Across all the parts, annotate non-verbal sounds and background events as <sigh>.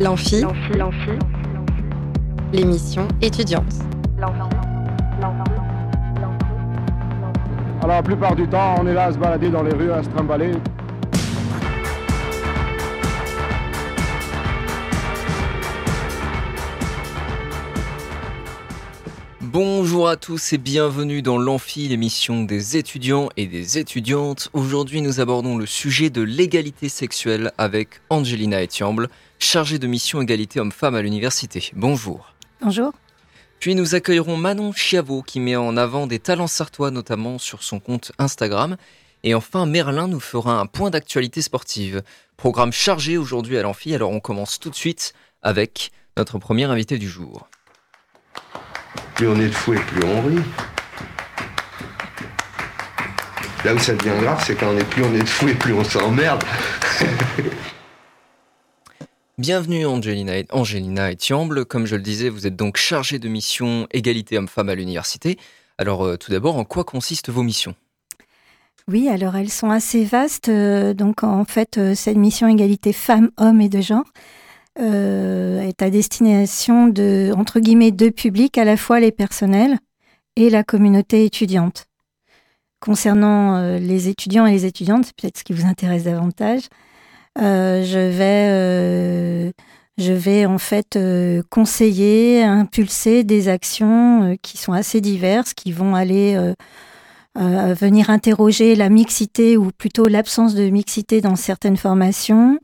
L'amphi, l'émission étudiante. Alors la plupart du temps, on est là à se balader dans les rues, à se trimballer. Bonjour à tous et bienvenue dans l'Amphi, l'émission des étudiants et des étudiantes. Aujourd'hui, nous abordons le sujet de l'égalité sexuelle avec Angelina Etiamble, chargée de mission égalité homme-femme à l'université. Bonjour. Bonjour. Puis nous accueillerons Manon Chiavo qui met en avant des talents sartois notamment sur son compte Instagram. Et enfin, Merlin nous fera un point d'actualité sportive. Programme chargé aujourd'hui à l'Amphi, alors on commence tout de suite avec notre premier invité du jour. Plus on est de fou et plus on rit. Là où ça devient grave, c'est quand on est plus on est de fou et plus on s'emmerde. <laughs> Bienvenue Angelina, Angelina Etiamble. Comme je le disais, vous êtes donc chargée de mission égalité homme-femme à l'université. Alors euh, tout d'abord, en quoi consistent vos missions? Oui, alors elles sont assez vastes. Euh, donc en fait, euh, cette mission égalité femmes-hommes et de genre est à destination de, entre guillemets, deux publics, à la fois les personnels et la communauté étudiante. Concernant les étudiants et les étudiantes, c'est peut-être ce qui vous intéresse davantage, je vais, euh, je vais en fait euh, conseiller, impulser des actions euh, qui sont assez diverses, qui vont aller euh, euh, venir interroger la mixité ou plutôt l'absence de mixité dans certaines formations,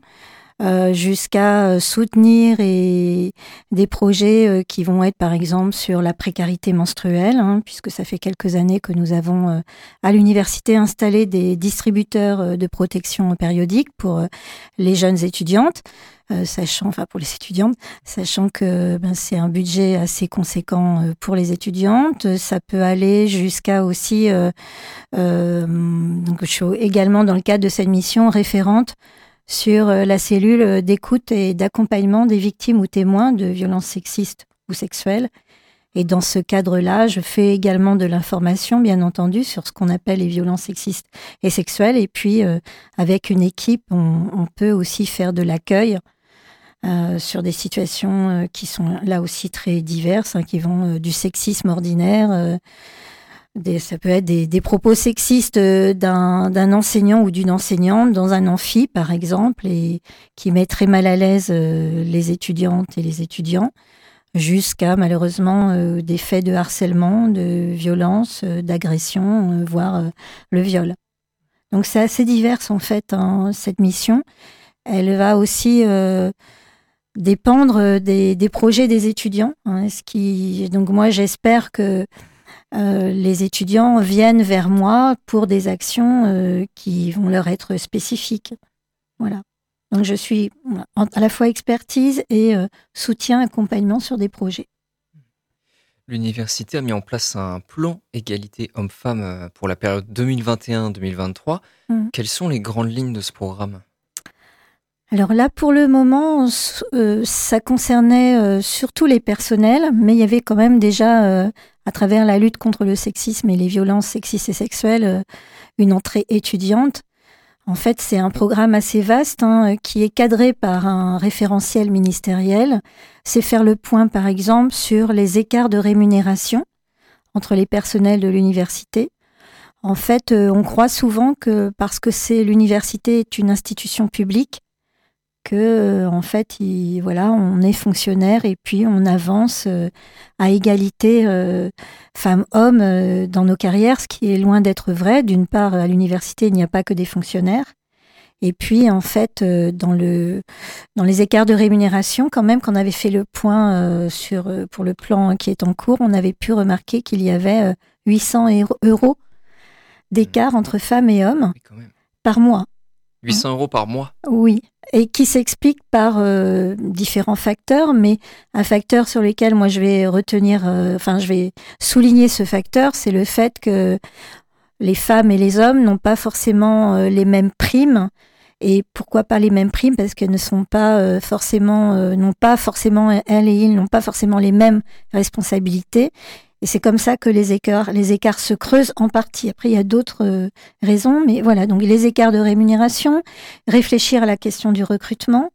euh, jusqu'à euh, soutenir des projets euh, qui vont être par exemple sur la précarité menstruelle, hein, puisque ça fait quelques années que nous avons à l'université installé des distributeurs de protection périodique pour les jeunes étudiantes. sachant, enfin pour les étudiantes, sachant que ben, c'est un budget assez conséquent pour les étudiantes. Ça peut aller jusqu'à aussi, donc je suis également dans le cadre de cette mission référente sur euh, la cellule d'écoute et d'accompagnement des victimes ou témoins de violences sexistes ou sexuelles. Et dans ce cadre-là, je fais également de l'information, bien entendu, sur ce qu'on appelle les violences sexistes et sexuelles. Et puis, euh, avec une équipe, on, peut aussi faire de l'accueil euh, sur des situations euh, qui sont là aussi très diverses, hein, qui vont euh, du sexisme ordinaire. Des, ça peut être des, propos sexistes euh, d'un enseignant ou d'une enseignante dans un amphi, par exemple, et qui met très mal à l'aise euh, les étudiantes et les étudiants, jusqu'à malheureusement euh, des faits de harcèlement, de violence, d'agression, voire le viol. Donc c'est assez divers en fait, hein, cette mission. Elle va aussi dépendre des, des projets des étudiants. hein, ce qui, donc moi j'espère que euh, les étudiants viennent vers moi pour des actions euh, qui vont leur être spécifiques. Voilà. Donc je suis à la fois expertise et euh, soutien, accompagnement sur des projets. L'université a mis en place un plan égalité homme-femme pour la période 2021-2023. Mhm. Quelles sont les grandes lignes de ce programme? Alors là, pour le moment, ça concernait surtout les personnels, mais il y avait quand même déjà, à travers la lutte contre le sexisme et les violences sexistes et sexuelles, euh, une entrée étudiante. En fait, c'est un programme assez vaste hein, qui est cadré par un référentiel ministériel. C'est faire le point, par exemple, sur les écarts de rémunération entre les personnels de l'université. En fait, euh, on croit souvent que parce que c'est l'université est une institution publique, que euh, en fait, il, voilà, on est fonctionnaire et puis on avance euh, à égalité euh, femmes-hommes euh, dans nos carrières, ce qui est loin d'être vrai. D'une part, à l'université, il n'y a pas que des fonctionnaires. Et puis, en fait, dans, le, dans les écarts de rémunération, quand même, qu'on avait fait le point sur, pour le plan qui est en cours, on avait pu remarquer qu'il y avait euh, 800 euro- euros d'écart entre femmes et hommes quand par mois. 800 euros par mois. Oui, et qui s'explique par euh, différents facteurs, mais un facteur sur lequel moi je vais retenir, euh, enfin je vais souligner ce facteur, c'est le fait que les femmes et les hommes n'ont pas forcément euh, les mêmes primes. Et pourquoi pas les mêmes primes? Parce qu'elles ne sont pas forcément, n'ont pas forcément, elles et ils n'ont pas forcément les mêmes responsabilités. Et c'est comme ça que les écarts, les écarts se creusent en partie. Après, il y a d'autres euh, raisons, mais voilà. Donc, les écarts de rémunération, réfléchir à la question du recrutement,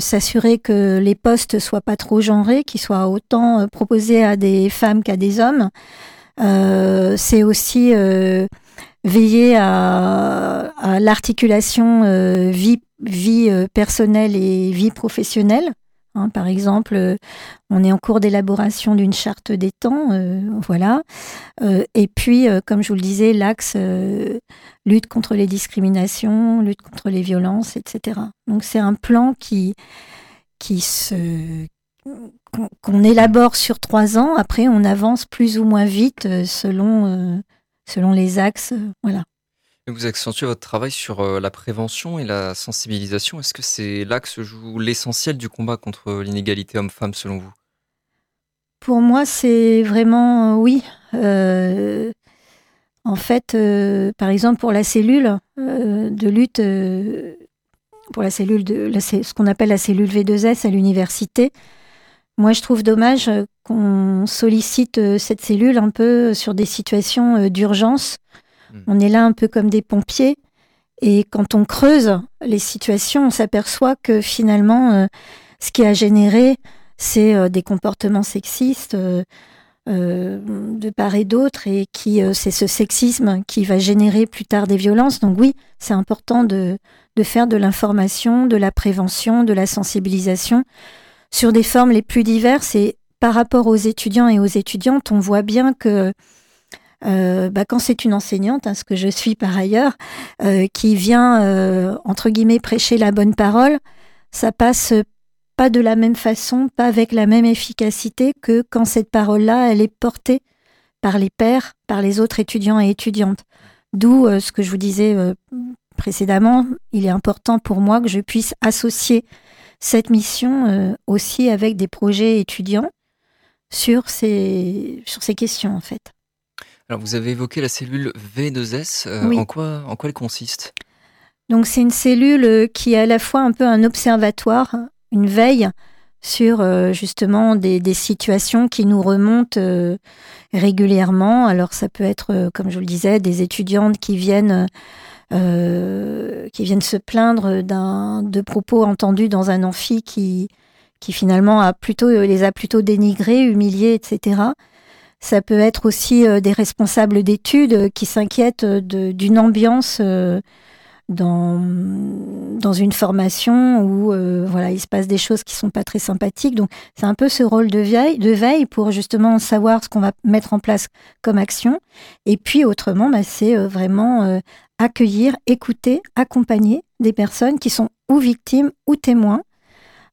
s'assurer que les postes soient pas trop genrés, qu'ils soient autant proposés à des femmes qu'à des hommes. c'est aussi veiller à, à l'articulation vie, vie personnelle et vie professionnelle. Hein, par exemple, euh, on est en cours d'élaboration d'une charte des temps, euh, voilà. Euh, et puis, comme je vous le disais, l'axe lutte contre les discriminations, lutte contre les violences, etc. Donc c'est un plan qui, qui se qu'on élabore sur trois ans. Après, on avance plus ou moins vite selon selon les axes, voilà. Vous accentuez votre travail sur euh, la prévention et la sensibilisation. Est-ce que c'est là que se joue l'essentiel du combat contre l'inégalité homme-femme selon vous? Pour moi, c'est vraiment euh, oui. Euh, en fait, par exemple, pour la cellule de lutte, pour la cellule de ce qu'on appelle la cellule V2S à l'université, moi je trouve dommage qu'on sollicite cette cellule un peu sur des situations d'urgence Hmm. On est là un peu comme des pompiers. Et quand on creuse les situations, on s'aperçoit que finalement, euh, ce qui a généré, c'est euh, des comportements sexistes euh, de part et d'autre, et qui c'est ce sexisme qui va générer plus tard des violences. Donc oui, c'est important de faire de l'information, de la prévention, de la sensibilisation sur des formes les plus diverses. Et par rapport aux étudiants et aux étudiantes, on voit bien que euh, bah, quand c'est une enseignante, hein, ce que je suis par ailleurs, euh, qui vient, euh, entre guillemets, prêcher la bonne parole, ça passe pas de la même façon, pas avec la même efficacité que quand cette parole-là, elle est portée par les pairs, par les autres étudiants et étudiantes. D'où ce que je vous disais précédemment, il est important pour moi que je puisse associer cette mission aussi avec des projets étudiants sur ces, sur ces questions en fait. Alors vous avez évoqué la cellule V2S. Euh, en, quoi, en quoi elle consiste? Donc c'est une cellule euh, qui est à la fois un peu un observatoire, une veille sur euh, justement des, situations qui nous remontent régulièrement. Alors ça peut être, comme je vous le disais, des étudiantes qui viennent qui viennent se plaindre d'un de propos entendus dans un amphi qui qui finalement a plutôt les a plutôt dénigrés, humiliés, etc. Ça peut être aussi euh, des responsables d'études euh, qui s'inquiètent euh, d'une ambiance dans, dans une formation où voilà, il se passe des choses qui sont pas très sympathiques. Donc c'est un peu ce rôle de veille, de veille pour justement savoir ce qu'on va mettre en place comme action. Et puis autrement, bah, c'est vraiment accueillir, écouter, accompagner des personnes qui sont ou victimes ou témoins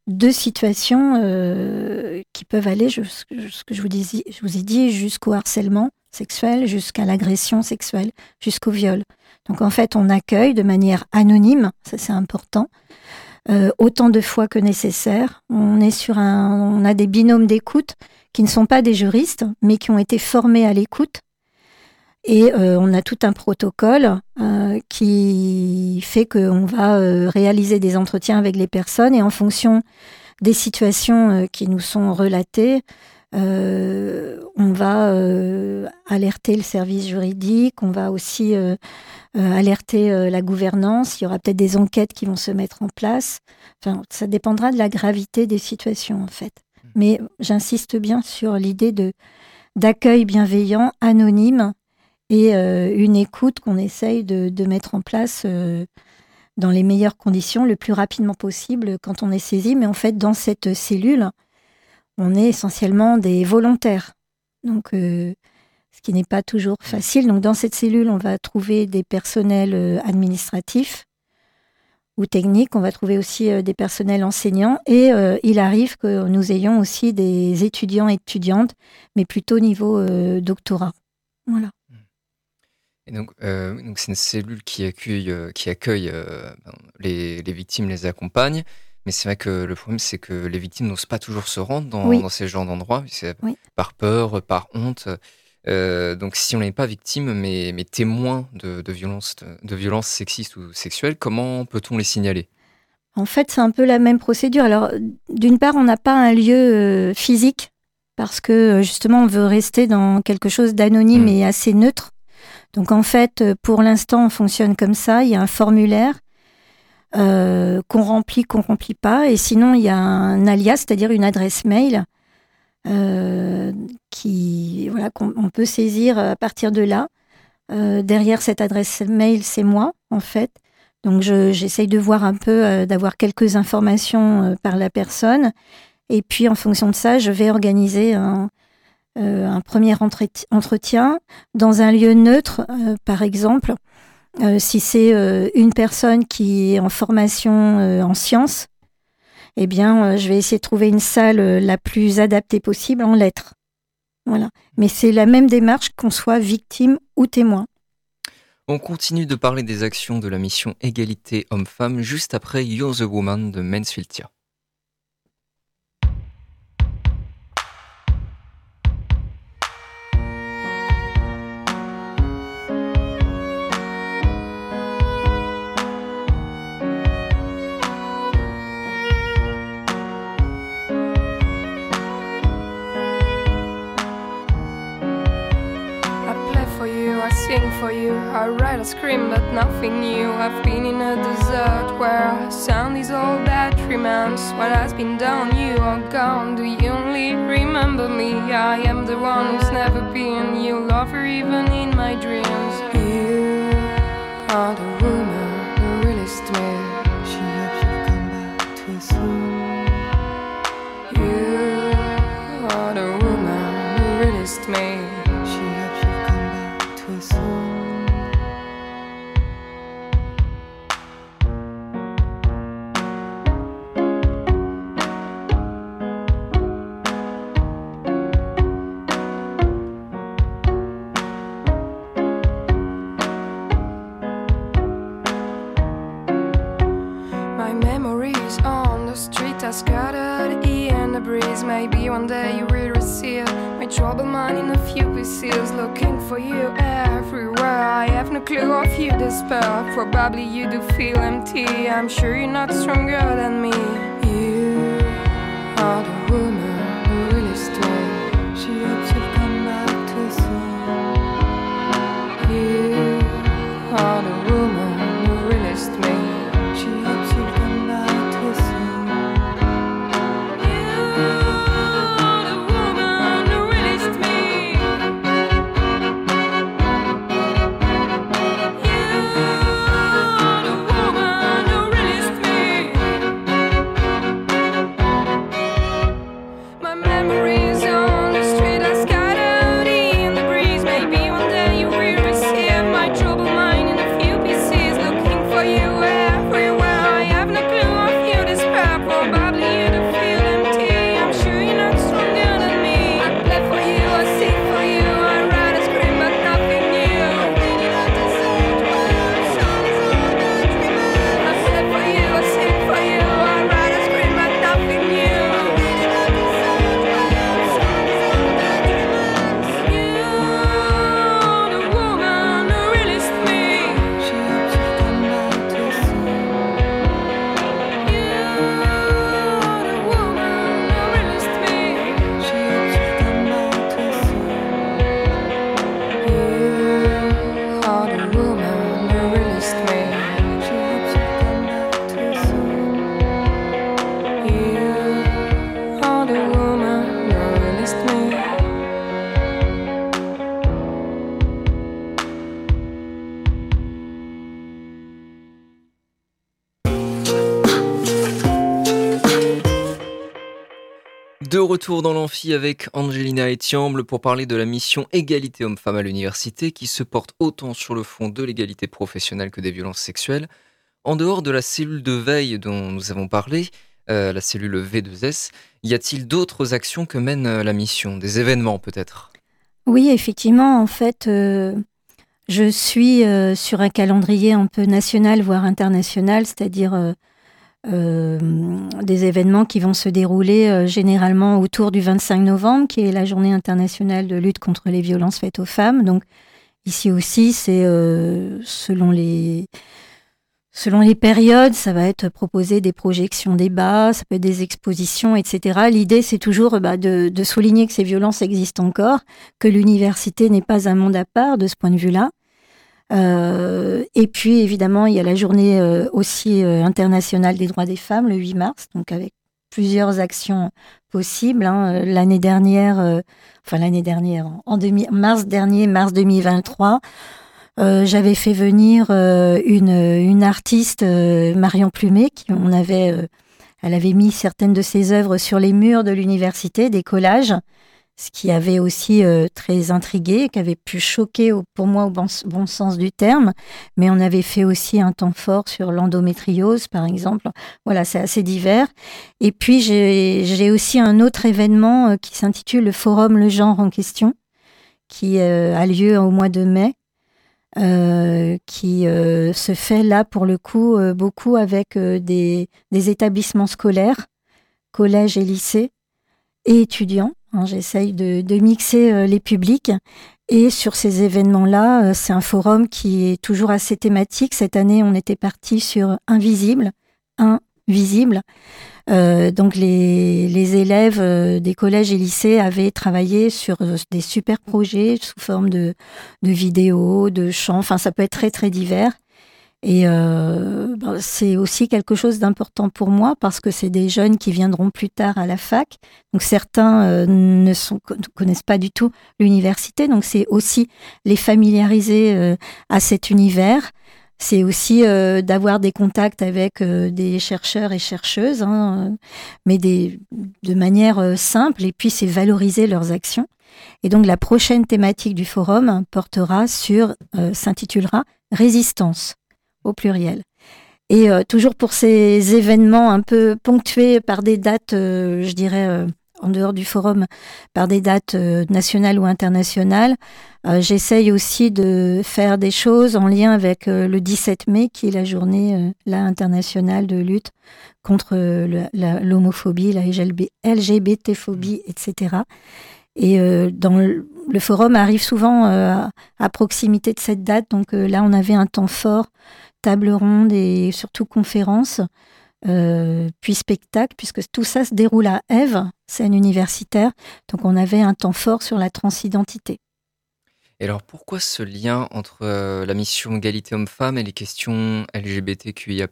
deux situations euh, qui peuvent aller, ce que je vous, je vous ai dit, jusqu'au harcèlement sexuel, jusqu'à l'agression sexuelle, jusqu'au viol. Donc en fait, on accueille de manière anonyme, ça c'est important, euh, autant de fois que nécessaire. On est sur un, on a des binômes d'écoute qui ne sont pas des juristes, mais qui ont été formés à l'écoute et euh, on a tout un protocole euh, qui fait qu'on va euh, réaliser des entretiens avec les personnes et en fonction des situations qui nous sont relatées, on va alerter le service juridique, on va aussi alerter la gouvernance, il y aura peut-être des enquêtes qui vont se mettre en place. Enfin, ça dépendra de la gravité des situations en fait. Mmh. Mais j'insiste bien sur l'idée de d'accueil bienveillant, anonyme, et euh, une écoute qu'on essaye de, mettre en place euh, dans les meilleures conditions, le plus rapidement possible quand on est saisi. Mais en fait, dans cette cellule, on est essentiellement des volontaires. Donc, euh, ce qui n'est pas toujours facile. Donc, dans cette cellule, on va trouver des personnels administratifs ou techniques. On va trouver aussi des personnels enseignants. Et il arrive que nous ayons aussi des étudiants et étudiantes, mais plutôt au niveau doctorat. Voilà. Euh, donc, c'est une cellule qui accueille, euh, qui accueille euh, ben, les, victimes, les accompagne. Mais c'est vrai que le problème, c'est que les victimes n'osent pas toujours se rendre dans, ces genres d'endroits, par peur, par honte. donc, si on n'est pas victime, mais, mais témoin de, de violences de, violences sexistes ou sexuelles, comment peut-on les signaler? En fait, c'est un peu la même procédure. Alors, d'une part, on n'a pas un lieu physique parce que justement, on veut rester dans quelque chose d'anonyme mmh. et assez neutre. Donc en fait, euh, pour l'instant, on fonctionne comme ça. Il y a un formulaire qu'on remplit, qu'on remplit pas. Et sinon, il y a un alias, c'est-à-dire une adresse mail qui, voilà, qu'on peut saisir à partir de là. derrière cette adresse mail, c'est moi, en fait. Donc, j'essaye de voir un peu, d'avoir quelques informations par la personne. Et puis, en fonction de ça, je vais organiser un, euh, un premier entretien dans un lieu neutre, euh, par exemple. Euh, si c'est une personne qui est en formation en sciences, eh bien, je vais essayer de trouver une salle la plus adaptée possible en lettres. Voilà. Mais c'est la même démarche qu'on soit victime ou témoin. On continue de parler des actions de la mission Égalité Homme-Femme juste après You're the Woman de Mansfield I write a scream, but nothing new. I've been in a desert where sound is all that remains. What has been done, you are gone. Do you only remember me? I am the one who's never been your lover, even in my dreams. You are the woman retour dans l'amphi avec Angelina Etiamble pour parler de la mission Égalité homme-femme à l'université qui se porte autant sur le fond de l'égalité professionnelle que des violences sexuelles. En dehors de la cellule de veille dont nous avons parlé, euh, la cellule V2S, y a-t-il d'autres actions que mène euh, la mission? Des événements peut-être? Oui, effectivement, en fait, euh, je suis sur un calendrier un peu national, voire international, c'est-à-dire euh, des événements qui vont se dérouler euh, généralement autour du 25 novembre, qui est la journée internationale de lutte contre les violences faites aux femmes. Donc ici aussi, c'est euh, selon les Selon les périodes, ça va être proposé des projections débats, ça peut être des expositions, etc. L'idée, c'est toujours bah, de, de, souligner que ces violences existent encore, que l'université n'est pas un monde à part de ce point de vue-là, et puis évidemment, il y a la journée aussi internationale des droits des femmes le 8 mars, donc avec plusieurs actions possibles. Hein. L'année dernière, enfin l'année dernière, en mars dernier, mars 2023, j'avais fait venir une, une artiste, Marion Plumet, qui on avait elle avait mis certaines de ses œuvres sur les murs de l'université, des collages, ce qui avait aussi euh, très intrigué, qui avait pu choquer pour moi au bon, sens du terme. Mais on avait fait aussi un temps fort sur l'endométriose, par exemple. Voilà, c'est assez divers. Et puis j'ai aussi un autre événement euh, qui s'intitule le Forum Le Genre en question, qui euh, a lieu au mois de mai euh, qui euh, se fait là pour le coup euh, beaucoup avec des, des, établissements scolaires, collèges et lycées et étudiants. Hein, J'essaye de, mixer les publics. Et sur ces événements-là, c'est un forum qui est toujours assez thématique. Cette année, on était parti sur Invisible, Invisible. Euh, donc les, élèves euh, des collèges et lycées avaient travaillé sur euh, des super projets sous forme de, de vidéos, de chants, enfin ça peut être très très divers. Et euh, ben, c'est aussi quelque chose d'important pour moi parce que c'est des jeunes qui viendront plus tard à la fac. Donc certains ne, sont, ne connaissent pas du tout l'université. Donc c'est aussi les familiariser à cet univers c'est aussi euh, d'avoir des contacts avec euh, des chercheurs et chercheuses, hein, mais des, de manière euh, simple, et puis c'est valoriser leurs actions. Et donc la prochaine thématique du forum portera sur, s'intitulera Résistance, au pluriel. Et toujours pour ces événements un peu ponctués par des dates, je dirais, en dehors du forum par des dates euh, nationales ou internationales. Euh, j'essaye aussi de faire des choses en lien avec euh, le 17 mai, qui est la journée là, internationale de lutte contre l'homophobie, la, LGBT-phobie, etc. Et dans le, forum arrive souvent à proximité de cette date. Donc là, on avait un temps fort, table ronde et surtout conférence. Euh, puis spectacle, puisque tout ça se déroule à Ève, scène universitaire. Donc on avait un temps fort sur la transidentité. Et alors pourquoi ce lien entre euh, la mission égalité homme-femme et les questions LGBTQIA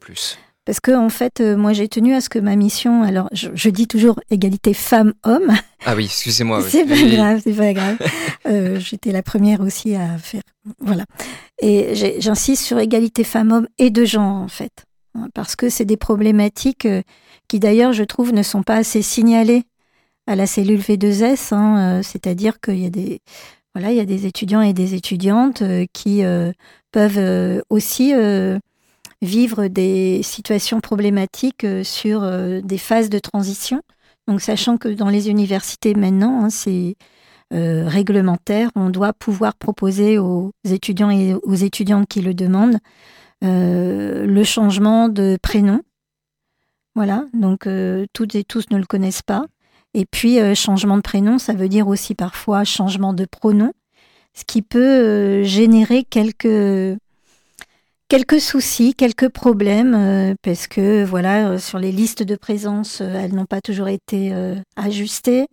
parce que en fait, euh, moi, j'ai tenu à ce que ma mission. Alors, je, dis toujours égalité femme-homme. Ah oui, excusez-moi. <laughs> c'est pas grave, c'est pas grave. J'étais la première aussi à faire. Voilà. Et j'insiste sur égalité femme-homme et de genre, en fait parce que c'est des problématiques euh, qui d'ailleurs, je trouve, ne sont pas assez signalées à la cellule V2S, hein, euh, c'est-à-dire qu'il y a des voilà, il y a des étudiants et des étudiantes euh, qui peuvent aussi vivre des situations problématiques sur des phases de transition. Donc, sachant que dans les universités maintenant, hein, c'est réglementaire, on doit pouvoir proposer aux étudiants et aux étudiantes qui le demandent euh, le changement de prénom. Voilà, donc euh, toutes et tous ne le connaissent pas. Et puis, euh, changement de prénom, ça veut dire aussi parfois changement de pronom, ce qui peut générer quelques, quelques soucis, quelques problèmes, parce que voilà, sur les listes de présence, elles n'ont pas toujours été ajustées.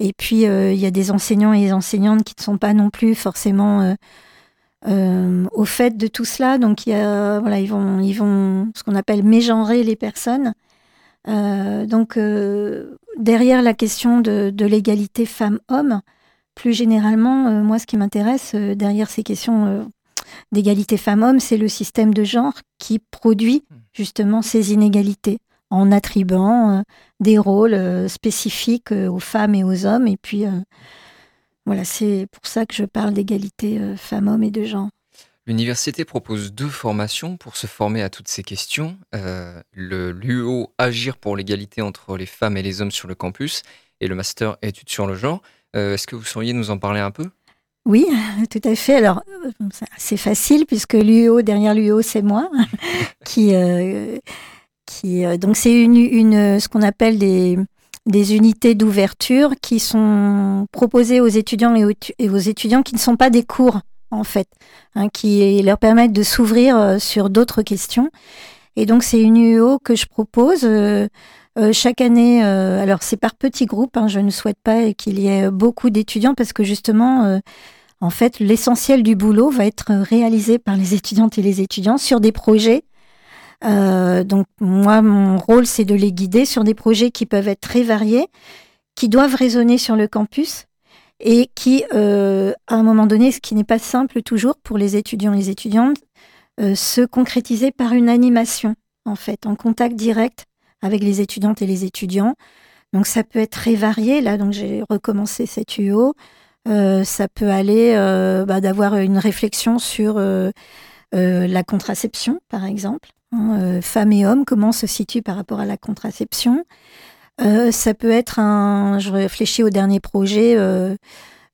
Et puis, il y a des enseignants et des enseignantes qui ne sont pas non plus forcément euh, au fait de tout cela. Donc, y a, voilà, ils vont, ils vont, ce qu'on appelle mégenrer les personnes. Euh, donc, euh, derrière la question de, de l'égalité femmes-hommes, plus généralement, moi, ce qui m'intéresse derrière ces questions d'égalité femmes-hommes, c'est le système de genre qui produit justement ces inégalités en attribuant des rôles spécifiques aux femmes et aux hommes. Et puis, voilà, c'est pour ça que je parle d'égalité euh, femmes-hommes et de genre. L'université propose deux formations pour se former à toutes ces questions. Euh, le l'UO Agir pour l'égalité entre les femmes et les hommes sur le campus et le master Études sur le genre. Euh, est-ce que vous sauriez nous en parler un peu? Oui, <laughs> tout à fait. Alors, c'est facile puisque l'UO, derrière l'UO, c'est moi <laughs> qui, qui donc c'est une, une, ce qu'on appelle des, unités d'ouverture qui sont proposées aux étudiants et aux, étudiants qui ne sont pas des cours en fait, hein, qui leur permettent de s'ouvrir euh, sur d'autres questions. Et donc c'est une UO que je propose euh, euh, chaque année. alors c'est par petits groupes. Hein, je ne souhaite pas qu'il y ait beaucoup d'étudiants parce que justement en fait, l'essentiel du boulot va être réalisé par les étudiantes et les étudiants sur des projets. Euh, donc moi, mon rôle, c'est de les guider sur des projets qui peuvent être très variés, qui doivent résonner sur le campus et qui, euh, à un moment donné, ce qui n'est pas simple toujours pour les étudiants et les étudiantes, euh, se concrétiser par une animation, en fait, en contact direct avec les étudiantes et les étudiants. Donc ça peut être très varié. Là, donc j'ai recommencé cette UO. Euh, ça peut aller euh, bah, d'avoir une réflexion sur euh, la contraception, par exemple. Hein, femmes et hommes, comment on se situe par rapport à la contraception. ça peut être un. Je réfléchis au dernier projet.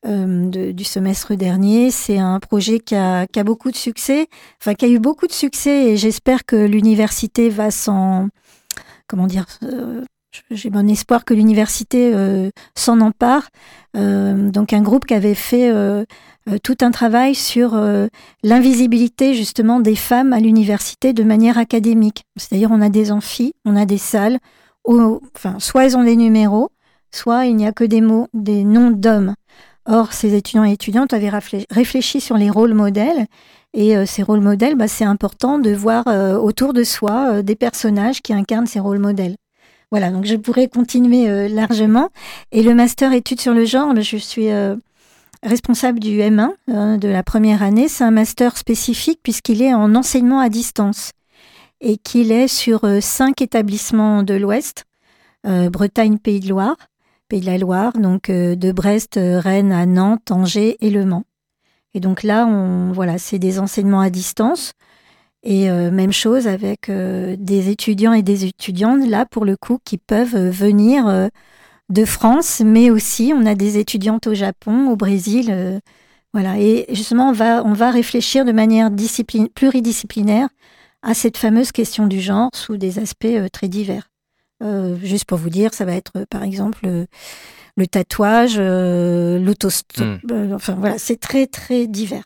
du semestre dernier. C'est un projet qui a, qui a, beaucoup de succès, enfin qui a eu beaucoup de succès et j'espère que l'université va s'en, comment dire, j'ai bon espoir que l'université euh, s'en empare. Euh, donc un groupe qui avait fait euh, tout un travail sur l'invisibilité justement des femmes à l'université de manière académique. C'est-à-dire on a des amphis, on a des salles, où, enfin soit elles ont des numéros, soit il n'y a que des mots, des noms d'hommes. Or ces étudiants et étudiantes avaient réfléchi sur les rôles modèles et ces rôles modèles, bah, c'est important de voir autour de soi des personnages qui incarnent ces rôles modèles. Voilà, donc je pourrais continuer euh, largement. Et le master études sur le genre, je suis euh, responsable du M1 euh, de la première année. C'est un master spécifique puisqu'il est en enseignement à distance et qu'il est sur cinq établissements de l'Ouest, Bretagne, Pays de Loire, Pays de la Loire, donc de Brest, Rennes à Nantes, Angers et Le Mans. Et donc là, on, voilà, c'est des enseignements à distance. Et euh, même chose avec euh, des étudiants et des étudiantes, là, pour le coup, qui peuvent euh, venir de France, mais aussi on a des étudiantes au Japon, au Brésil. voilà. Et justement, on va, on va réfléchir de manière pluridisciplinaire à cette fameuse question du genre sous des aspects très divers. juste pour vous dire, ça va être par exemple le tatouage, l'autostop. Hmm. enfin voilà, c'est très très divers.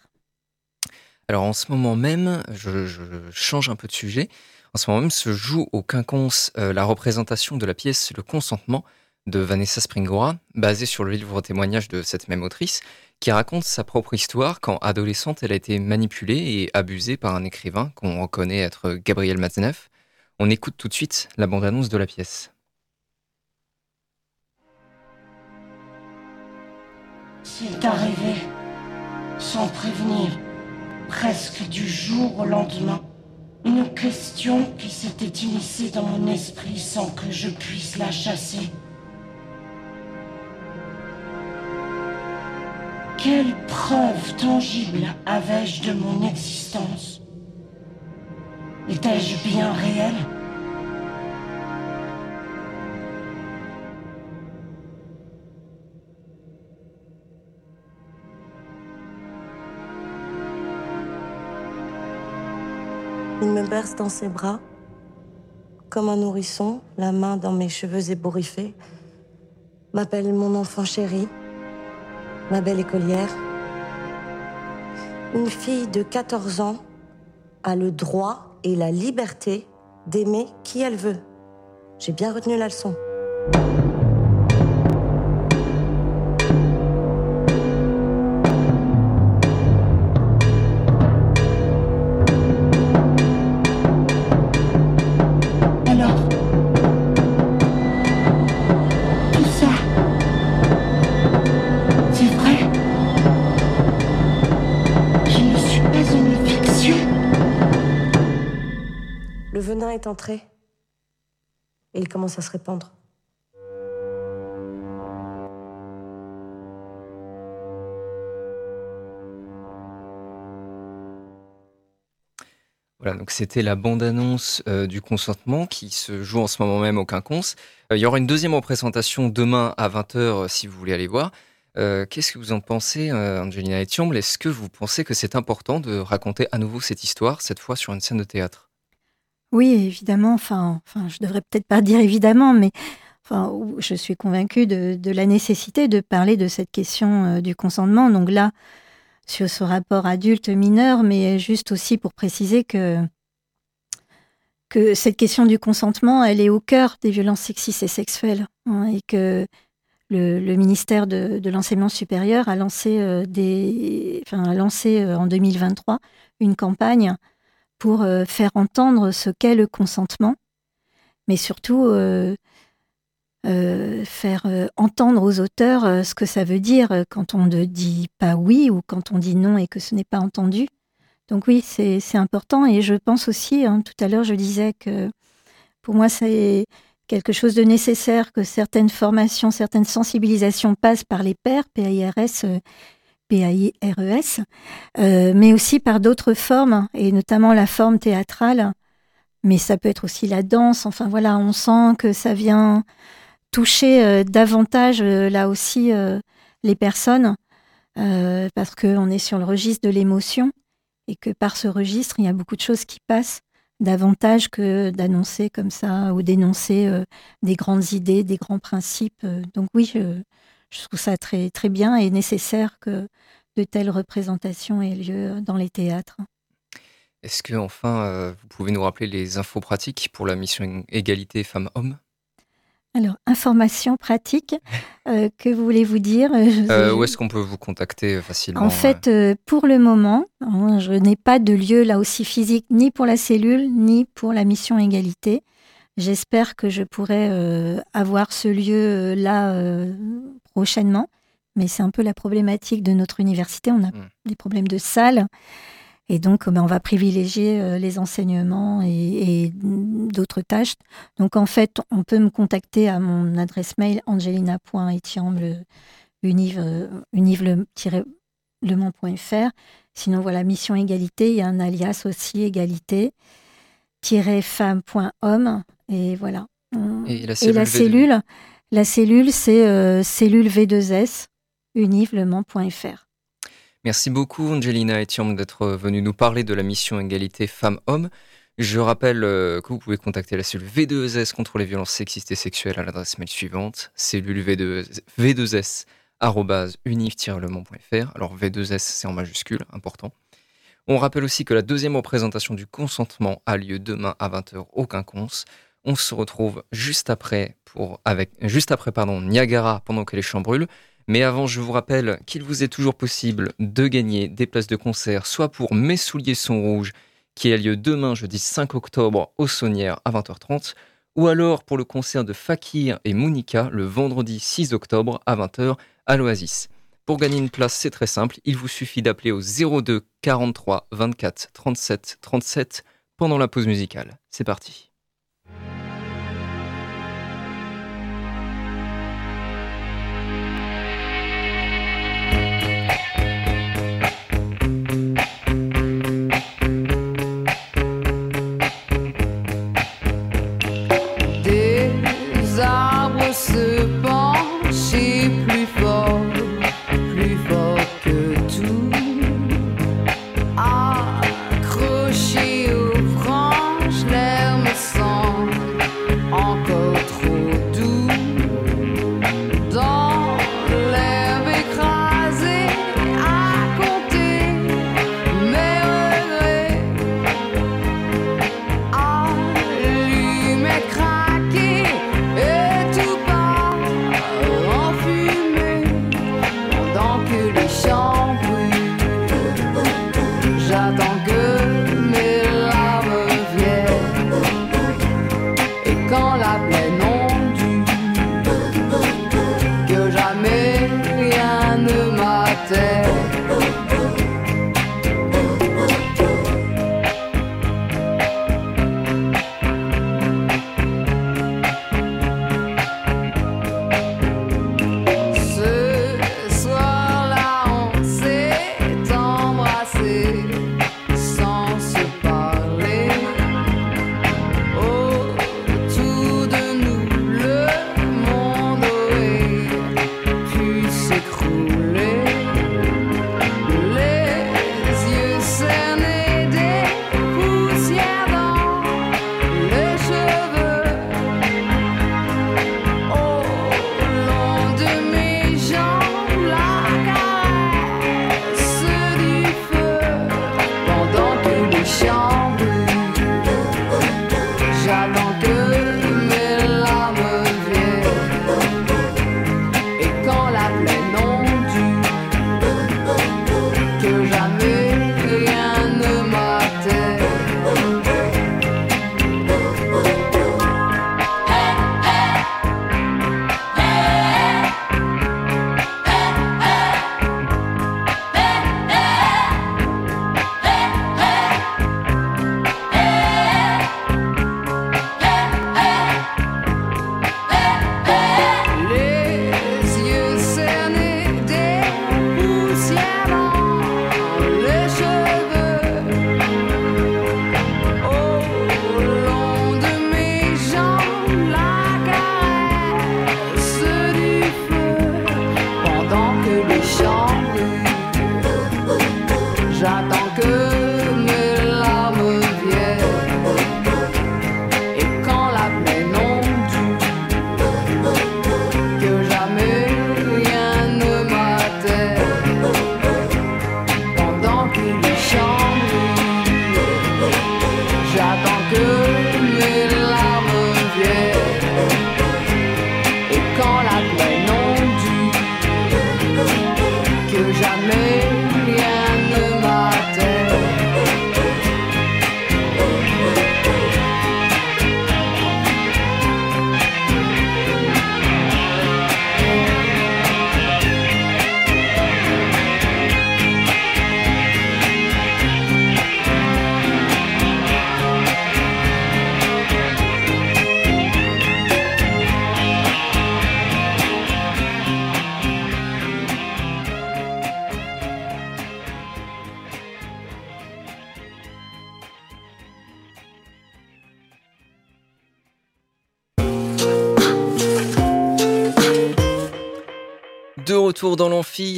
Alors en ce moment même, je, change un peu de sujet. En ce moment même se joue au Quinconce euh, la représentation de la pièce Le consentement de Vanessa Springora, basée sur le livre témoignage de cette même autrice, qui raconte sa propre histoire quand adolescente elle a été manipulée et abusée par un écrivain qu'on reconnaît être Gabriel Matzneff. On écoute tout de suite la bande-annonce de la pièce. C'est arrivé, sans prévenir presque du jour au lendemain, une question qui s'était initiée dans mon esprit sans que je puisse la chasser. Quelle preuve tangible avais-je de mon existence? Étais-je bien réel? Berce dans ses bras, comme un nourrisson, la main dans mes cheveux ébouriffés, m'appelle mon enfant chéri, ma belle écolière. Une fille de 14 ans a le droit et la liberté d'aimer qui elle veut. J'ai bien retenu la leçon. Et il commence à se répandre. Voilà, donc c'était la bande-annonce euh, du consentement qui se joue en ce moment même au Quinconce. Euh, il y aura une deuxième représentation demain à 20h euh, si vous voulez aller voir. Qu'est-ce que vous en pensez, Angelina Etiomble Est-ce que vous pensez que c'est important de raconter à nouveau cette histoire, cette fois sur une scène de théâtre? Oui, évidemment. Enfin, enfin, je devrais peut-être pas dire évidemment, mais enfin, je suis convaincue de, la nécessité de parler de cette question euh, du consentement. Donc là, sur ce rapport adulte-mineur, mais juste aussi pour préciser que que cette question du consentement, elle est au cœur des violences sexistes et sexuelles, hein, et que le, ministère de, l'enseignement supérieur a lancé, des, enfin, a lancé en 2023 une campagne pour faire entendre ce qu'est le consentement, mais surtout faire entendre aux auteurs ce que ça veut dire quand on ne dit pas oui ou quand on dit non et que ce n'est pas entendu. Donc oui, c'est important et je pense aussi, hein, tout à l'heure je disais que pour moi c'est quelque chose de nécessaire que certaines formations, certaines sensibilisations passent par les pairs, PAIRS, PAIRES, euh, mais aussi par d'autres formes, et notamment la forme théâtrale, mais ça peut être aussi la danse, enfin voilà, on sent que ça vient toucher euh, davantage euh, là aussi les personnes, parce qu'on est sur le registre de l'émotion et que par ce registre, il y a beaucoup de choses qui passent davantage que d'annoncer comme ça ou d'énoncer des grandes idées, des grands principes. Donc oui, trouve ça très, très bien et nécessaire que de telles représentations aient lieu dans les théâtres. Est-ce que enfin, euh, vous pouvez nous rappeler les infos pratiques pour la mission égalité femmes-hommes? Alors, information pratique, euh, que voulez-vous dire? Euh, Où est-ce qu'on peut vous contacter facilement En fait, pour le moment, hein, je n'ai pas de lieu là aussi physique, ni pour la cellule, ni pour la mission égalité. J'espère que je pourrai avoir ce lieu là prochainement, mais c'est un peu la problématique de notre université. On a hmm. des problèmes de salle. Et donc, ben, on va privilégier euh, les enseignements et, d'autres tâches. Donc, en fait, on peut me contacter à mon adresse mail angelina.etiamble univre-lemont.fr. Sinon, voilà, mission égalité, il y a un alias aussi, égalité, femme.homme. Et voilà. Et la cellule, la cellule, c'est euh, cellule V2S, univre-lemont.fr. Merci beaucoup Angelina Etiam d'être venue nous parler de la mission égalité femmes-hommes. Je rappelle euh, que vous pouvez contacter la cellule V2S contre les violences sexistes et sexuelles à l'adresse mail suivante, cellule V2S, V2S Alors V2S c'est en majuscule, important. On rappelle aussi que la deuxième représentation du consentement a lieu demain à 20h au Quinconce. On se retrouve juste après pour avec juste après pardon Niagara pendant que les champs brûlent. Mais avant, je vous rappelle qu'il vous est toujours possible de gagner des places de concert, soit pour Mes souliers sont rouges, qui a lieu demain, jeudi 5 octobre, au Saunière à 20h30, ou alors pour le concert de Fakir et Monica le vendredi 6 octobre à 20h à l'Oasis. Pour gagner une place, c'est très simple, il vous suffit d'appeler au 02 43 24 37 37 pendant la pause musicale. C'est parti.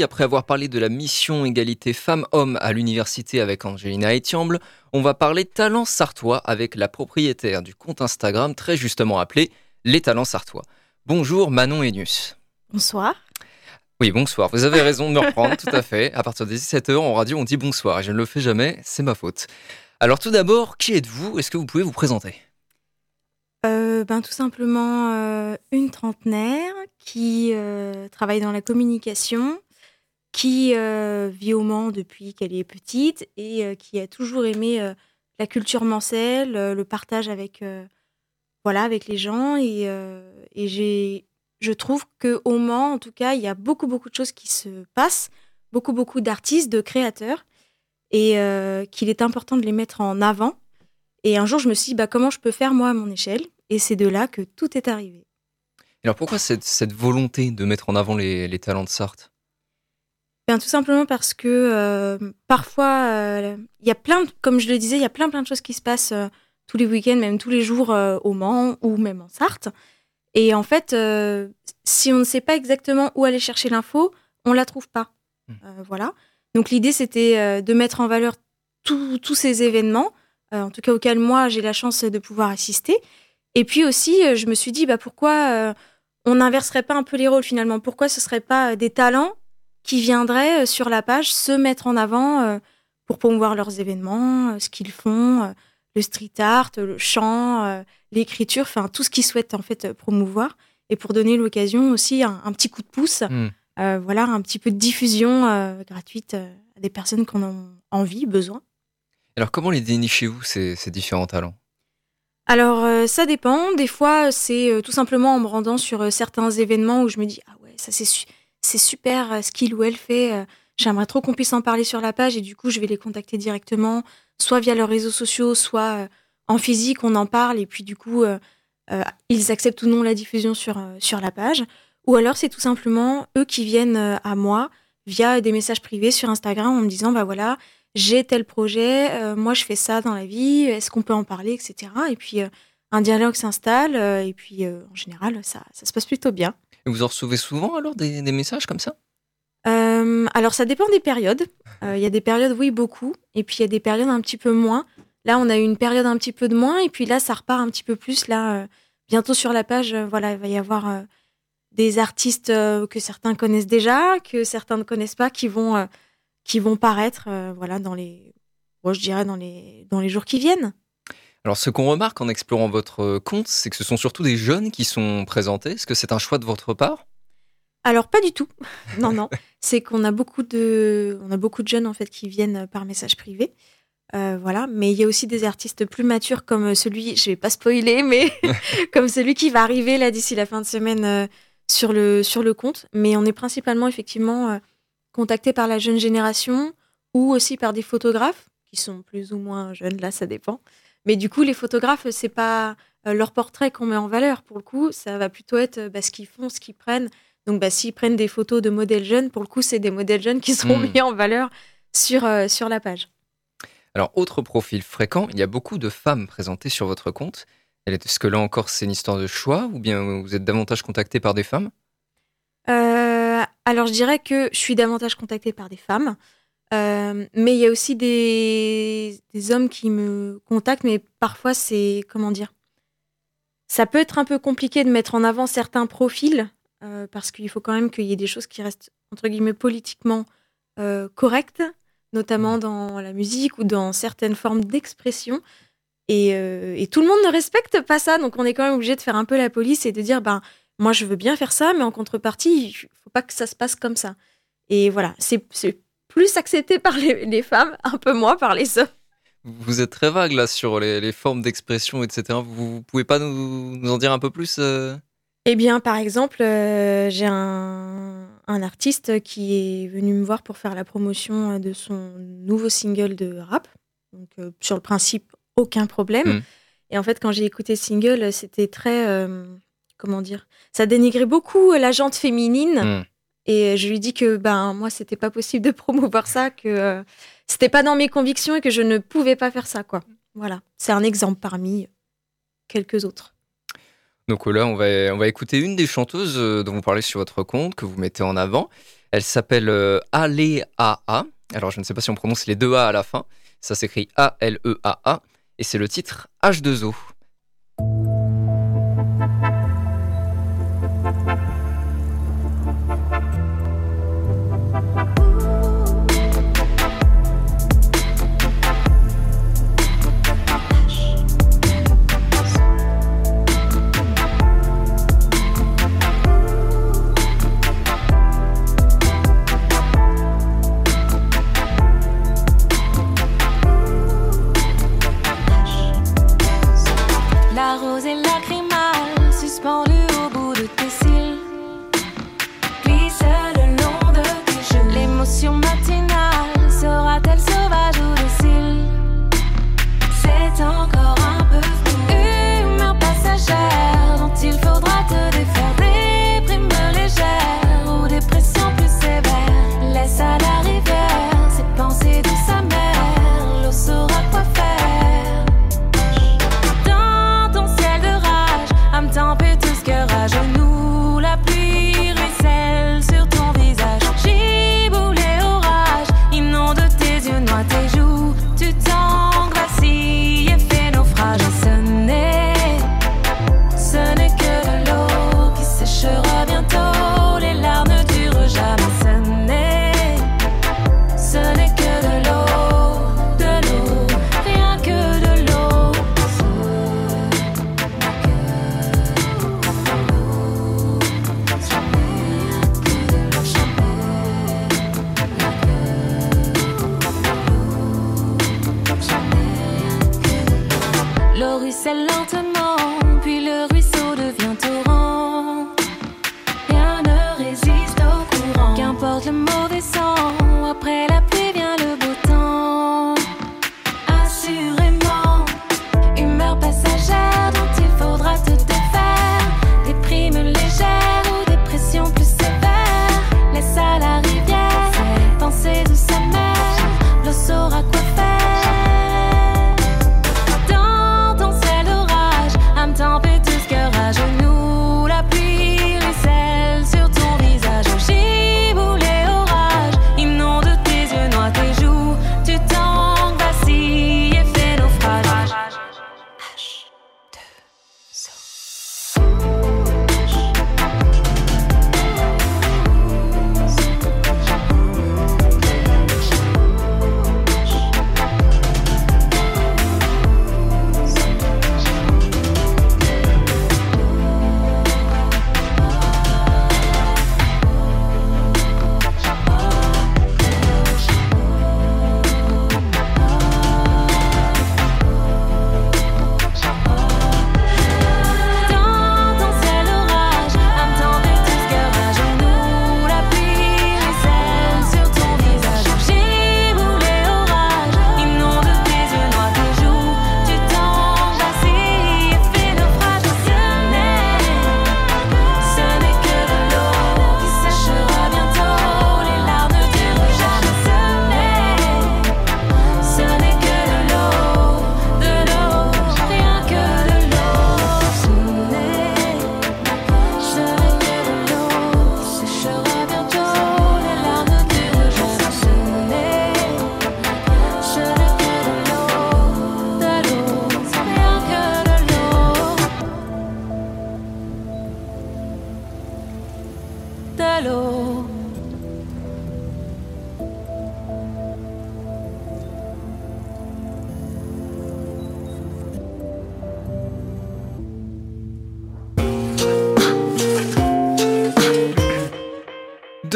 Après avoir parlé de la mission égalité femmes-hommes à l'université avec Angelina Etiamble, on va parler talents sartois avec la propriétaire du compte Instagram très justement appelé Les Talents Sartois. Bonjour Manon Enius. Bonsoir. Oui, bonsoir. Vous avez raison de me reprendre, tout à fait. À partir des 17h en radio, on dit bonsoir et je ne le fais jamais, c'est ma faute. Alors tout d'abord, qui êtes-vous? Est-ce que vous pouvez vous présenter? Euh, ben, Tout simplement euh, une trentenaire qui euh, travaille dans la communication, qui vit au Mans depuis qu'elle est petite et qui a toujours aimé la culture mancelle, le partage avec, voilà, avec les gens. Et, je trouve qu'au Mans, en tout cas, il y a beaucoup, beaucoup de choses qui se passent, beaucoup, beaucoup d'artistes, de créateurs, et qu'il est important de les mettre en avant. Et un jour, je me suis dit, bah, comment je peux faire moi à mon échelle? Et c'est de là que tout est arrivé. Alors pourquoi cette, volonté de mettre en avant les, les talents de Sarthe Bien, tout simplement parce que euh, parfois, euh, il y a plein, comme je le disais, il y a plein plein de choses qui se passent euh, tous les week-ends, même tous les jours au Mans ou même en Sarthe. Et en fait, si on ne sait pas exactement où aller chercher l'info, on la trouve pas. Hmm. voilà. Donc l'idée, c'était de mettre en valeur tous ces événements, en tout cas auxquels moi j'ai la chance de pouvoir assister, et puis aussi, je me suis dit, bah, pourquoi on n'inverserait pas un peu les rôles finalement? Pourquoi ce ne serait pas des talents qui viendraient sur la page se mettre en avant pour promouvoir leurs événements, ce qu'ils font, le street art, le chant, l'écriture, enfin tout ce qu'ils souhaitent en fait promouvoir, et pour donner l'occasion aussi un, un, petit coup de pouce, hmm. voilà, un petit peu de diffusion gratuite à des personnes qui en ont envie, besoin. Alors comment les dénichez-vous ces, ces différents talents? Alors, euh, ça dépend. Des fois, c'est euh, tout simplement en me rendant sur euh, certains événements où je me dis Ah ouais, ça c'est super ce qu'il ou elle fait. J'aimerais trop qu'on puisse en parler sur la page et du coup, je vais les contacter directement, soit via leurs réseaux sociaux, soit en physique, on en parle et puis du coup, ils acceptent ou non la diffusion sur, la page. Ou alors, c'est tout simplement eux qui viennent à moi via des messages privés sur Instagram en me disant Bah voilà, j'ai tel projet, euh, moi je fais ça dans la vie, est-ce qu'on peut en parler, etc. Et puis euh, un dialogue s'installe, euh, et puis en général, ça, ça, se passe plutôt bien. Et vous en recevez souvent alors des, messages comme ça? Alors ça dépend des périodes. <laughs> Il y a des périodes, oui, beaucoup, et puis il y a des périodes un petit peu moins. Là, on a eu une période un petit peu de moins, et puis là, ça repart un petit peu plus. Là, bientôt sur la page, voilà, il va y avoir des artistes que certains connaissent déjà, que certains ne connaissent pas, qui vont qui vont paraître euh, voilà, dans les, je dirais dans les, dans les jours qui viennent. Alors, ce qu'on remarque en explorant votre compte, c'est que ce sont surtout des jeunes qui sont présentés. Est-ce que c'est un choix de votre part? Alors, pas du tout. <laughs> non, non. C'est qu'on a beaucoup de, on a beaucoup de jeunes en fait qui viennent par message privé. Euh, voilà, mais il y a aussi des artistes plus matures comme celui, je vais pas spoiler, mais <laughs> comme celui qui va arriver là d'ici la fin de semaine euh, sur le sur le compte. Mais on est principalement effectivement contactés par la jeune génération ou aussi par des photographes qui sont plus ou moins jeunes, là ça dépend. Mais du coup, les photographes, c'est pas euh, leur portrait qu'on met en valeur. Pour le coup, ça va plutôt être euh, bah, ce qu'ils font, ce qu'ils prennent. Donc, bah, s'ils prennent des photos de modèles jeunes, pour le coup, c'est des modèles jeunes qui seront hmm. mis en valeur sur, euh, sur la page. Alors, autre profil fréquent, il y a beaucoup de femmes présentées sur votre compte. Est-ce que là encore, c'est une histoire de choix ou bien vous êtes davantage contacté par des femmes? Alors je dirais que je suis davantage contactée par des femmes, euh, mais il y a aussi des, hommes qui me contactent, mais parfois c'est comment dire Ça peut être un peu compliqué de mettre en avant certains profils euh, parce qu'il faut quand même qu'il y ait des choses qui restent entre guillemets politiquement euh, correctes, notamment mmh. dans la musique ou dans certaines formes d'expression. Et, et, tout le monde ne respecte pas ça, donc on est quand même obligé de faire un peu la police et de dire ben moi je veux bien faire ça, mais en contrepartie, il faut pas que ça se passe comme ça. Et voilà, c'est plus accepté par les, femmes, un peu moins par les hommes. Vous êtes très vague là sur les, formes d'expression, etc. Vous, pouvez pas nous, en dire un peu plus euh? Eh bien, par exemple, euh, j'ai un, artiste qui est venu me voir pour faire la promotion de son nouveau single de rap. Donc, euh, sur le principe, aucun problème. Mmh. Et en fait, quand j'ai écouté le single, c'était très comment dire, ça dénigrait beaucoup la jante féminine. Hmm. Et je lui dis que ben moi c'était pas possible de <laughs> promouvoir ça, que euh, c'était pas dans mes convictions et que je ne pouvais pas faire ça quoi. Voilà, c'est un exemple parmi quelques autres. Donc là, on va, on va écouter une des chanteuses euh, dont vous parlez sur votre compte, que vous mettez en avant. Elle s'appelle euh, Alea Alors, je ne sais pas si on prononce les deux A à la fin. Ça s'écrit A-L-E-A-A. Et c'est le titre H2O.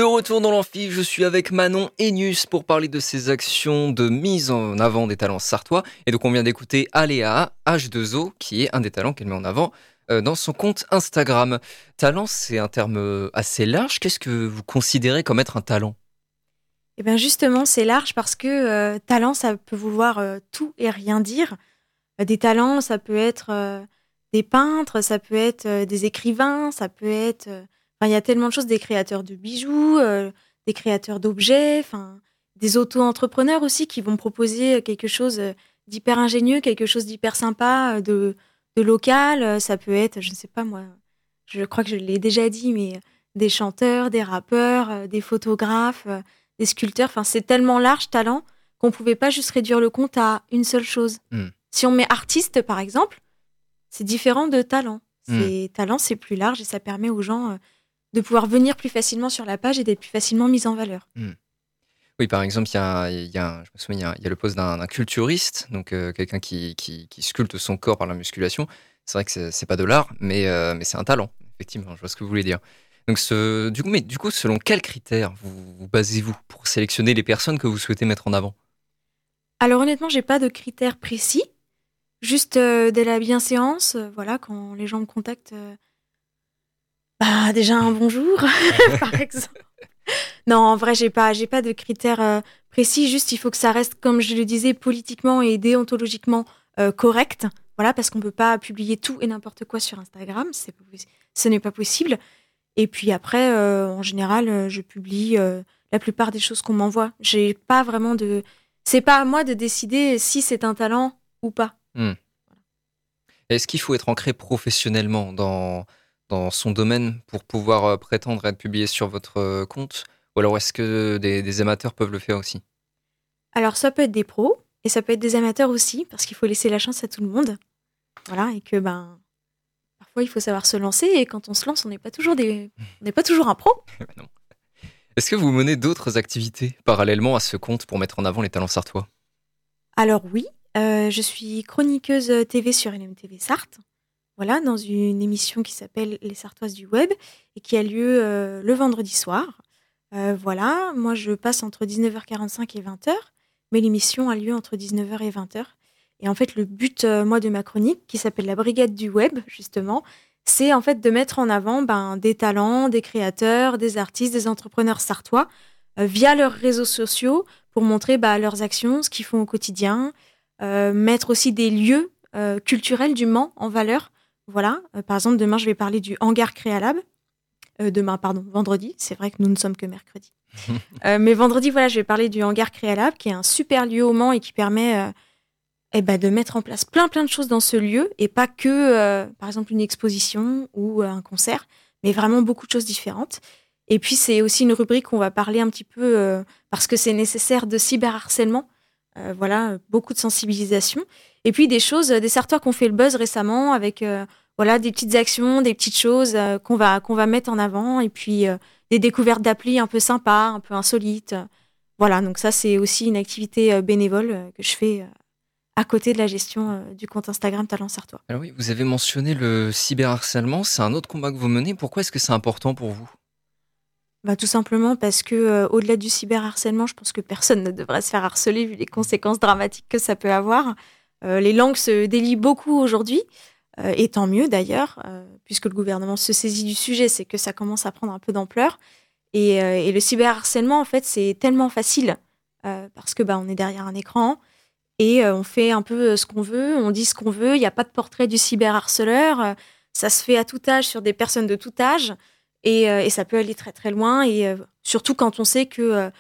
Retour dans l'amphi, je suis avec Manon Enius pour parler de ses actions de mise en avant des talents sartois. Et donc on vient d'écouter Aléa H2O, qui est un des talents qu'elle met en avant euh, dans son compte Instagram. Talent, c'est un terme euh, assez large. Qu'est-ce que vous considérez comme être un talent? Eh bien justement, c'est large parce que euh, talent, ça peut vouloir tout et rien dire. des talents, ça peut être des peintres, ça peut être des écrivains, ça peut être il y a tellement de choses, des créateurs de bijoux, euh, des créateurs d'objets, enfin, des auto-entrepreneurs aussi qui vont proposer quelque chose d'hyper ingénieux, quelque chose d'hyper sympa, de, de local. Ça peut être, je ne sais pas moi, je crois que je l'ai déjà dit, mais des chanteurs, des rappeurs, euh, des photographes, euh, des sculpteurs. Enfin, c'est tellement large, talent, qu'on pouvait pas juste réduire le compte à une seule chose. Hmm. Si on met artiste, par exemple, c'est différent de talent. C'est talent, c'est plus large et ça permet aux gens euh, de pouvoir venir plus facilement sur la page et d'être plus facilement mis en valeur. Oui, par exemple, il y a, y a- je me souviens, il y a, il y a le poste d'un culturiste, donc euh, quelqu'un qui, qui, qui sculpte son corps par la musculation. C'est vrai que c'est pas de l'art, mais, euh, mais c'est un talent, effectivement, je vois ce que vous voulez dire. Donc, ce, du, coup, mais, du coup, selon quels critères vous, vous basez-vous pour sélectionner les personnes que vous souhaitez mettre en avant? Alors honnêtement, j'ai pas de critères précis. Juste euh, de la bienséance, euh, voilà, quand les gens me contactent, bah déjà un bonjour, <laughs> <laughs> par exemple. Non, en vrai, j'ai pas, j'ai pas de critères euh, précis. Juste, il faut que ça reste, comme je le disais, politiquement et déontologiquement euh, correct. Voilà, parce qu'on peut pas publier tout et n'importe quoi sur Instagram, c'est ce n'est pas possible. Et puis après, euh, en général, je publie euh, la plupart des choses qu'on m'envoie. J'ai pas vraiment de, c'est pas à moi de décider si c'est un talent ou pas. Est-ce qu'il faut être ancré professionnellement dans, dans son domaine pour pouvoir euh, prétendre être publié sur votre euh, compte? Ou alors est-ce que des, des amateurs peuvent le faire aussi? Alors ça peut être des pros et ça peut être des amateurs aussi parce qu'il faut laisser la chance à tout le monde. Voilà et que ben parfois il faut savoir se lancer et quand on se lance on n'est pas toujours des <laughs> on n'est pas toujours un pro. Non. Est-ce que vous menez d'autres activités parallèlement à ce compte pour mettre en avant les talents sartois? Alors oui, euh, je suis chroniqueuse TV sur NMTV Sarthe. Voilà, dans une émission qui s'appelle Les Sartoises du Web et qui a lieu euh, le vendredi soir. Euh, voilà, moi je passe entre 19h45 et 20h, mais l'émission a lieu entre 19h et 20h. Et en fait, le but, euh, moi, de ma chronique, qui s'appelle la Brigade du Web, justement, c'est en fait de mettre en avant ben, des talents, des créateurs, des artistes, des entrepreneurs sartois via leurs réseaux sociaux pour montrer bah, leurs actions, ce qu'ils font au quotidien, mettre aussi des lieux culturels du Mans en valeur. Voilà, Euh, par exemple, demain, je vais parler du hangar Créalab. Euh, demain, pardon, vendredi. C'est vrai que nous ne sommes que mercredi. <laughs> Euh, mais vendredi, voilà, je vais parler du hangar Créalab, qui est un super lieu au Mans et qui permet eh ben, de mettre en place plein, plein de choses dans ce lieu et pas que, par exemple, une exposition ou un concert, mais vraiment beaucoup de choses différentes. Et puis, c'est aussi une rubrique où on va parler un petit peu, parce que c'est nécessaire, de cyberharcèlement. Euh, voilà, beaucoup de sensibilisation. Et puis, des choses, euh, des sartois qui ont fait le buzz récemment avec euh, voilà, des petites actions, des petites choses qu'on va, va mettre en avant. Et puis, des découvertes d'applis un peu sympas, un peu insolites. Voilà, donc ça, c'est aussi une activité bénévole que je fais à côté de la gestion du compte Instagram Talent Sartois. Alors oui, vous avez mentionné le cyberharcèlement, c'est un autre combat que vous menez. Pourquoi est-ce que c'est important pour vous? Bah, tout simplement parce que euh, au-delà du cyberharcèlement, je pense que personne ne devrait se faire harceler vu les conséquences dramatiques que ça peut avoir. Euh, les langues se délient beaucoup aujourd'hui, euh, et tant mieux d'ailleurs, puisque le gouvernement se saisit du sujet, c'est que ça commence à prendre un peu d'ampleur. Et, le cyberharcèlement, en fait, c'est tellement facile parce que bah, on est derrière un écran et on fait un peu ce qu'on veut, on dit ce qu'on veut. Il n'y a pas de portrait du cyberharceleur. ça se fait à tout âge sur des personnes de tout âge. Et, euh, et ça peut aller très très loin. Et euh, surtout quand on sait que euh,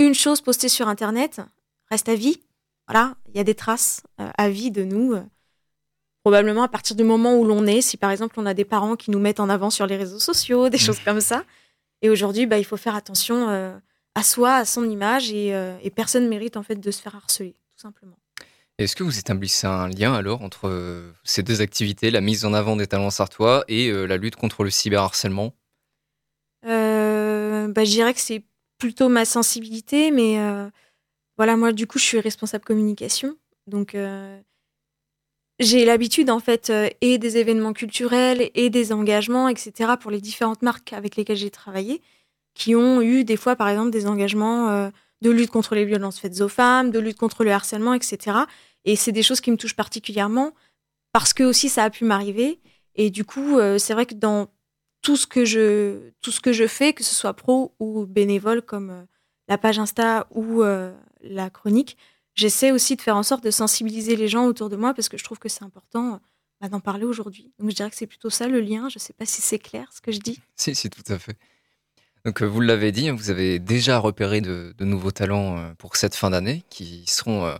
une chose postée sur Internet reste à vie. Voilà, il y a des traces à vie de nous. probablement à partir du moment où l'on est. Si par exemple on a des parents qui nous mettent en avant sur les réseaux sociaux, des choses comme ça. Et aujourd'hui, bah, il faut faire attention à soi, à son image. Et, et personne mérite en fait de se faire harceler, tout simplement. Est-ce que vous établissez un lien alors entre ces deux activités, la mise en avant des talents sartois et la lutte contre le cyberharcèlement? Bah, je dirais que c'est plutôt ma sensibilité, mais euh, voilà, moi, du coup, je suis responsable communication. Donc, euh, j'ai l'habitude, en fait, euh, et des événements culturels et des engagements, etc., pour les différentes marques avec lesquelles j'ai travaillé, qui ont eu des fois, par exemple, des engagements euh, de lutte contre les violences faites aux femmes, de lutte contre le harcèlement, etc. Et c'est des choses qui me touchent particulièrement parce que aussi ça a pu m'arriver. Et du coup, euh, c'est vrai que dans tout ce que je tout ce que je fais, que ce soit pro ou bénévole comme euh, la page Insta ou euh, la chronique, j'essaie aussi de faire en sorte de sensibiliser les gens autour de moi parce que je trouve que c'est important euh, bah, d'en parler aujourd'hui. Donc je dirais que c'est plutôt ça le lien. Je sais pas si c'est clair ce que je dis. Si, si, tout à fait. Donc, vous l'avez dit, hein, vous avez déjà repéré de, nouveaux talents pour cette fin d'année qui seront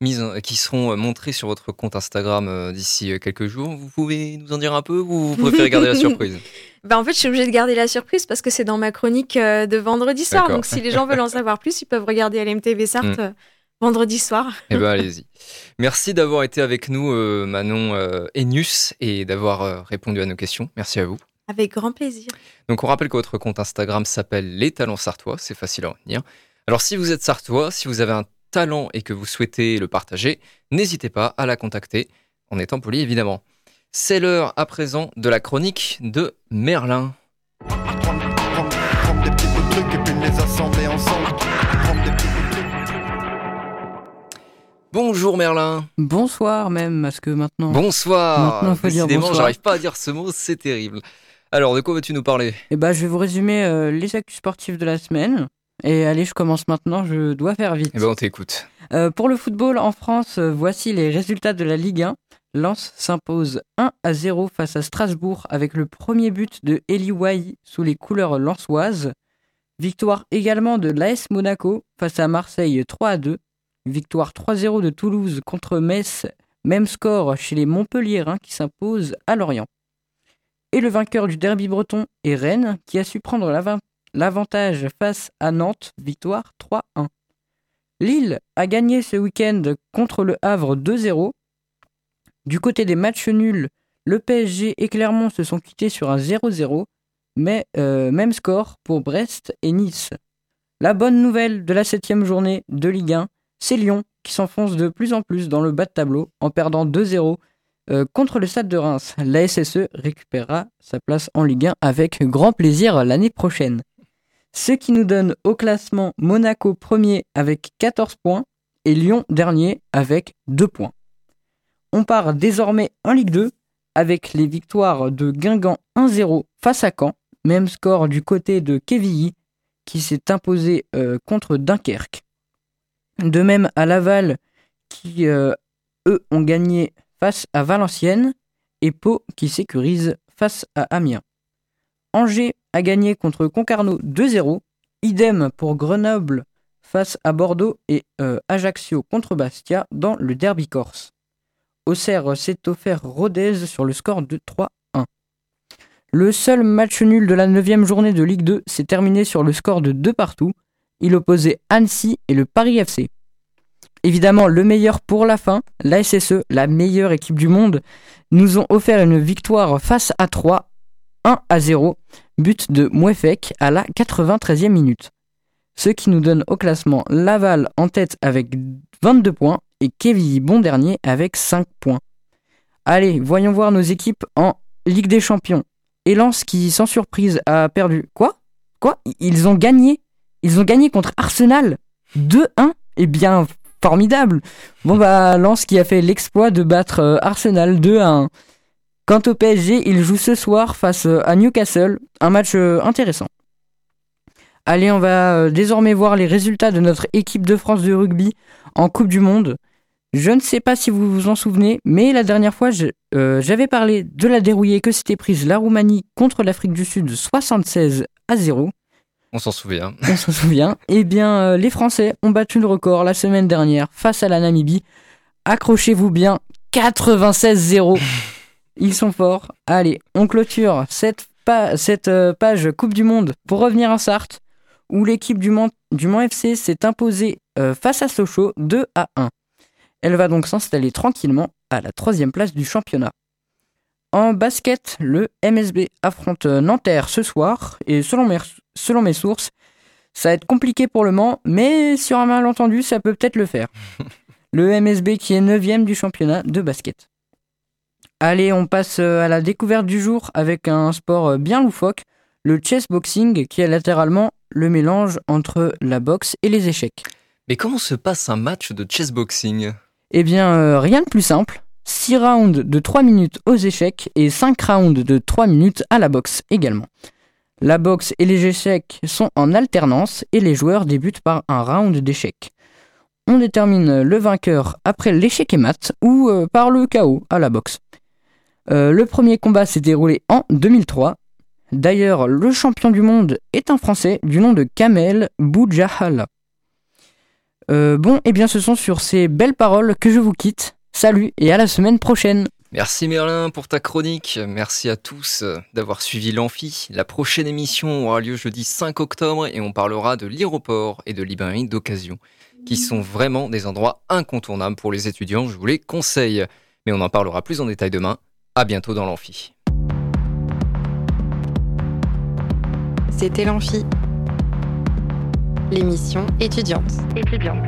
mises, qui seront montrées sur votre compte Instagram d'ici quelques jours. Vous pouvez nous en dire un peu ou vous préférez <laughs> garder la surprise? Bah en fait, je suis obligée de garder la surprise parce que c'est dans ma chronique de vendredi soir. Donc, si les gens veulent en savoir plus, ils peuvent regarder LMTV Sarthe mm. vendredi soir. Eh ben, allez-y. Merci d'avoir été avec nous, Manon Enius, et d'avoir répondu à nos questions. Merci à vous. Avec grand plaisir. Donc, on rappelle que votre compte Instagram s'appelle Les Talents Sartois. C'est facile à retenir. Alors si vous êtes sartois, si vous avez un talent et que vous souhaitez le partager, n'hésitez pas à la contacter, en étant poli évidemment. C'est l'heure à présent de la chronique de Merlin. Bonjour Merlin. Bonsoir même, parce que maintenant. Bonsoir. Maintenant, faut dire bonsoir. j'arrive pas à dire ce mot, c'est terrible. Alors, de quoi veux-tu nous parler? Eh ben, je vais vous résumer euh, les actus sportifs de la semaine. Et allez, je commence maintenant, je dois faire vite. Eh ben, on t'écoute. Euh, pour le football en France, euh, voici les résultats de la Ligue 1. Lens s'impose 1 à 0 face à Strasbourg avec le premier but de Eli Wai sous les couleurs lensoises. Victoire également de l'AS Monaco face à Marseille 3 à 2. Victoire 3-0 de Toulouse contre Metz. Même score chez les Montpelliérains qui s'imposent à Lorient. Et le vainqueur du derby breton est Rennes qui a su prendre la l'avantage face à Nantes, victoire 3-1. Lille a gagné ce week-end contre le Havre 2-0. Du côté des matchs nuls, le PSG et Clermont se sont quittés sur un 0-0, mais euh, même score pour Brest et Nice. La bonne nouvelle de la septième journée de Ligue 1, c'est Lyon qui s'enfonce de plus en plus dans le bas de tableau en perdant 2-0 euh, contre le Stade de Reims. La SSE récupérera sa place en Ligue 1 avec grand plaisir l'année prochaine ce qui nous donne au classement Monaco premier avec 14 points et Lyon dernier avec 2 points. On part désormais en Ligue 2 avec les victoires de Guingamp 1-0 face à Caen, même score du côté de Quevilly qui s'est imposé euh, contre Dunkerque. De même à Laval qui euh, eux ont gagné face à Valenciennes et Pau qui sécurise face à Amiens. Angers a gagné contre Concarneau 2-0. Idem pour Grenoble face à Bordeaux et euh, Ajaccio contre Bastia dans le derby corse. Auxerre s'est offert Rodez sur le score de 3-1. Le seul match nul de la 9 journée de Ligue 2 s'est terminé sur le score de 2 partout. Il opposait Annecy et le Paris FC. Évidemment, le meilleur pour la fin, la SSE, la meilleure équipe du monde, nous ont offert une victoire face à 3 1 à 0, but de Mouefek à la 93e minute. Ce qui nous donne au classement Laval en tête avec 22 points et Kevin bon dernier avec 5 points. Allez, voyons voir nos équipes en Ligue des Champions. Et Lens qui, sans surprise, a perdu. Quoi? Quoi? Ils ont gagné Ils ont gagné contre Arsenal 2-1 Eh bien, formidable Bon bah, Lens qui a fait l'exploit de battre euh, Arsenal 2-1. Quant au PSG, il joue ce soir face euh, à Newcastle, un match euh, intéressant. Allez, on va euh, désormais voir les résultats de notre équipe de France de rugby en Coupe du Monde. Je ne sais pas si vous vous en souvenez, mais la dernière fois, j'avais parlé de la dérouillée que s'était prise la Roumanie contre l'Afrique du Sud 76 à 0. On s'en souvient. On s'en souvient. <laughs> Eh bien, les Français ont battu le record la semaine dernière face à la Namibie. Accrochez-vous bien, 96-0. <laughs> Ils sont forts. Allez, on clôture cette, euh, page Coupe du Monde pour revenir à Sarthe, où l'équipe du Mans, du FC s'est imposée euh, face à Sochaux 2 à 1. Elle va donc s'installer tranquillement à la troisième place du championnat. En basket, le MSB affronte Nanterre ce soir, et selon mes, selon mes sources, ça va être compliqué pour le Mans, mais sur un malentendu, ça peut peut-être le faire. <laughs> Le MSB qui est 9 du championnat de basket. Allez, on passe euh, à la découverte du jour avec un sport euh, bien loufoque, le chessboxing, qui est latéralement le mélange entre la boxe et les échecs. Mais comment se passe un match de chessboxing Eh bien, euh, rien de plus simple. 6 rounds de 3 minutes aux échecs et 5 rounds de 3 minutes à la boxe également. La boxe et les échecs sont en alternance et les joueurs débutent par un round d'échecs. On détermine le vainqueur après l'échec et mat ou par le chaos à la boxe. Euh, le premier combat s'est déroulé en 2003. D'ailleurs, le champion du monde est un Français du nom de Kamel Boujahal. Euh, bon, et bien ce sont sur ces belles paroles que je vous quitte. Salut et à la semaine prochaine. Merci Merlin pour ta chronique. Merci à tous d'avoir suivi l'Amphi. La prochaine émission aura lieu jeudi 5 octobre et on parlera de l'aéroport et de librairie d'occasion, qui sont vraiment des endroits incontournables pour les étudiants. Je vous les conseille. Mais on en parlera plus en détail demain. À bientôt dans l'Amphi. C'était l'Amphi, l'émission étudiante. Étudiante.